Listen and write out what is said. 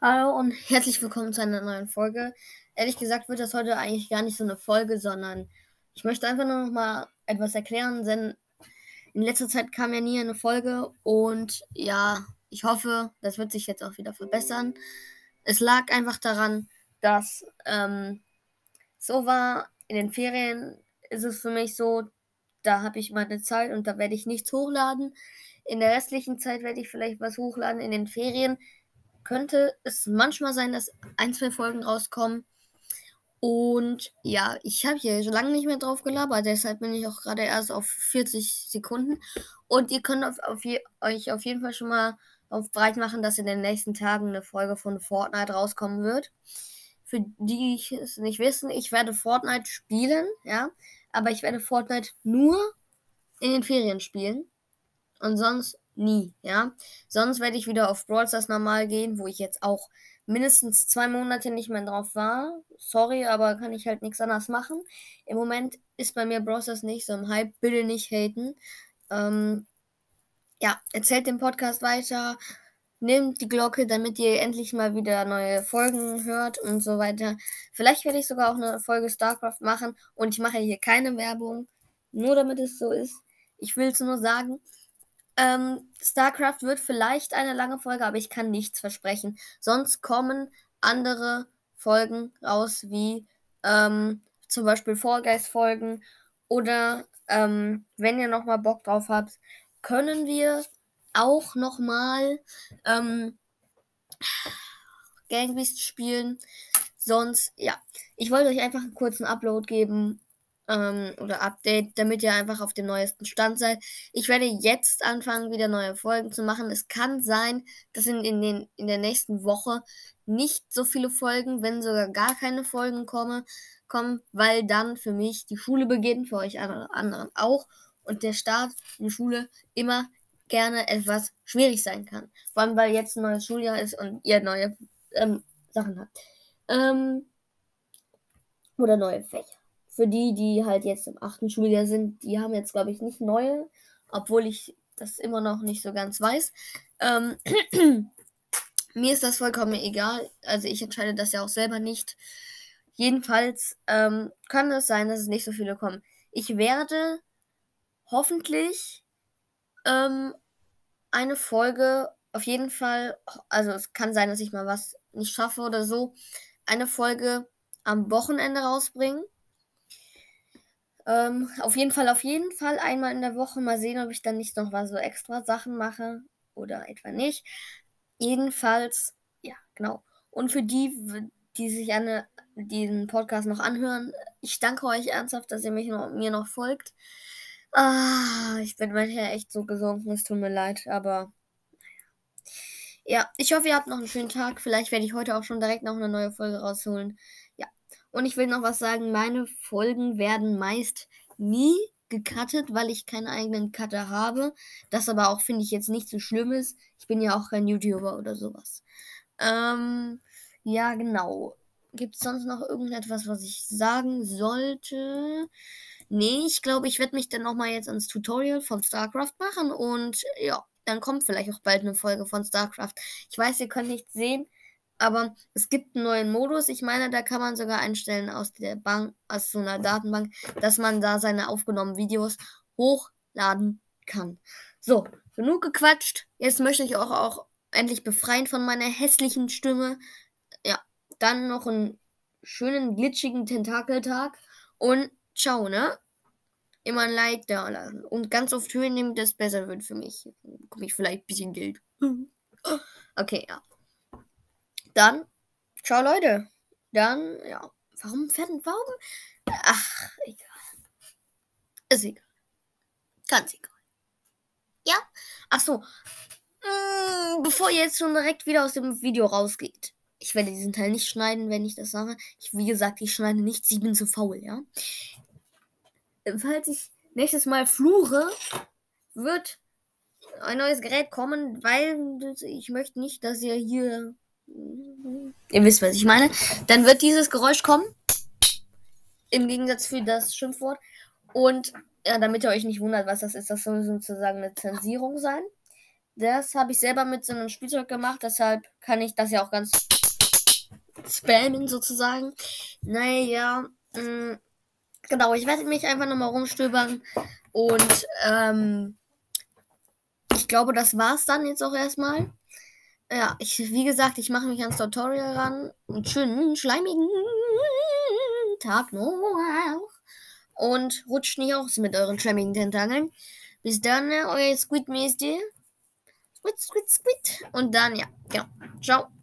Hallo und herzlich willkommen zu einer neuen Folge. Ehrlich gesagt wird das heute eigentlich gar nicht so eine Folge, sondern ich möchte einfach nur noch mal etwas erklären, denn in letzter Zeit kam ja nie eine Folge und ja, ich hoffe, das wird sich jetzt auch wieder verbessern. Es lag einfach daran, dass ähm, so war, in den Ferien ist es für mich so, da habe ich meine Zeit und da werde ich nichts hochladen. In der restlichen Zeit werde ich vielleicht was hochladen. In den Ferien könnte es manchmal sein, dass ein, zwei Folgen rauskommen. Und ja, ich habe hier schon lange nicht mehr drauf gelabert, deshalb bin ich auch gerade erst auf 40 Sekunden. Und ihr könnt auf, auf euch auf jeden Fall schon mal auf breit machen, dass in den nächsten Tagen eine Folge von Fortnite rauskommen wird. Für die, die es nicht wissen, ich werde Fortnite spielen, ja, aber ich werde Fortnite nur in den Ferien spielen und sonst nie, ja. Sonst werde ich wieder auf Brawl Stars normal gehen, wo ich jetzt auch mindestens zwei Monate nicht mehr drauf war. Sorry, aber kann ich halt nichts anderes machen. Im Moment ist bei mir Brawl Stars nicht so im Hype. Bitte nicht haten. Ähm, ja, erzählt den Podcast weiter. Nehmt die Glocke, damit ihr endlich mal wieder neue Folgen hört und so weiter. Vielleicht werde ich sogar auch eine Folge StarCraft machen und ich mache hier keine Werbung, nur damit es so ist. Ich will es nur sagen. Ähm, StarCraft wird vielleicht eine lange Folge, aber ich kann nichts versprechen. Sonst kommen andere Folgen raus, wie ähm, zum Beispiel Fall Guys Folgen. Oder ähm, wenn ihr nochmal Bock drauf habt, können wir auch nochmal ähm, Gang Beast spielen. Sonst, ja. Ich wollte euch einfach einen kurzen Upload geben ähm, oder Update, damit ihr einfach auf dem neuesten Stand seid. Ich werde jetzt anfangen, wieder neue Folgen zu machen. Es kann sein, dass in, in, den, in der nächsten Woche nicht so viele Folgen, wenn sogar gar keine Folgen komme, kommen, weil dann für mich die Schule beginnt, für euch anderen auch. Und der Start in die Schule immer gerne etwas schwierig sein kann. Vor allem, weil jetzt ein neues Schuljahr ist und ihr neue ähm, Sachen habt. Ähm, oder neue Fächer für die, die halt jetzt im achten Schuljahr sind, die haben jetzt, glaube ich, nicht neue, obwohl ich das immer noch nicht so ganz weiß. Ähm, mir ist das vollkommen egal. Also ich entscheide das ja auch selber nicht. Jedenfalls ähm, kann es sein, dass es nicht so viele kommen. Ich werde hoffentlich ähm, eine Folge auf jeden Fall, also es kann sein, dass ich mal was nicht schaffe oder so, eine Folge am Wochenende rausbringen. Ähm, auf jeden Fall, auf jeden Fall einmal in der Woche. Mal sehen, ob ich dann nicht noch was so extra Sachen mache oder etwa nicht. Jedenfalls, ja, genau. Und für die, die sich an diesen Podcast noch anhören, ich danke euch ernsthaft, dass ihr mich noch, mir noch folgt. Ah, ich bin manchmal echt so gesunken, es tut mir leid, aber ja, ich hoffe, ihr habt noch einen schönen Tag. Vielleicht werde ich heute auch schon direkt noch eine neue Folge rausholen. Und ich will noch was sagen, meine Folgen werden meist nie gecuttet, weil ich keinen eigenen Cutter habe. Das aber auch, finde ich, jetzt nicht so schlimm ist. Ich bin ja auch kein YouTuber oder sowas. Ähm, ja, genau. Gibt es sonst noch irgendetwas, was ich sagen sollte? Nee, ich glaube, ich werde mich dann nochmal jetzt ans Tutorial von StarCraft machen und ja, dann kommt vielleicht auch bald eine Folge von StarCraft. Ich weiß, ihr könnt nicht sehen, aber es gibt einen neuen Modus. Ich meine, da kann man sogar einstellen aus der Bank, aus so einer Datenbank, dass man da seine aufgenommenen Videos hochladen kann. So, genug gequatscht. Jetzt möchte ich auch, auch endlich befreien von meiner hässlichen Stimme. Ja, dann noch einen schönen glitschigen Tentakeltag und ciao, ne? Immer ein Like da lassen. Und ganz oft hören, damit das besser wird für mich. Bekomme ich vielleicht ein bisschen Geld. Okay, ja. Dann, ciao Leute. Dann, ja. Warum werden, warum? Ach, egal. Ist egal. Ganz egal. Ja? Ach so. Hm, bevor ihr jetzt schon direkt wieder aus dem Video rausgeht. Ich werde diesen Teil nicht schneiden, wenn ich das sage. Ich, wie gesagt, ich schneide nichts, ich bin zu faul, ja? Falls ich nächstes Mal fluche, wird ein neues Gerät kommen, weil ich möchte nicht, dass ihr hier Ihr wisst, was ich meine. Dann wird dieses Geräusch kommen. Im Gegensatz für das Schimpfwort. Und ja, damit ihr euch nicht wundert, was das ist, das soll sozusagen eine Zensierung sein. Das habe ich selber mit so einem Spielzeug gemacht, deshalb kann ich das ja auch ganz spammen sozusagen. Naja, mh, mm, genau, ich werde mich einfach nochmal rumstöbern und ähm, ich glaube, das war's dann jetzt auch erstmal. Ja, ich, wie gesagt, ich mache mich ans Tutorial ran. Einen schönen, schleimigen Tag noch. Und rutscht nicht aus mit euren schleimigen Tentakeln. Bis dann, euer Squid Squid, Squid, Squid. Und dann, ja, genau. Ciao.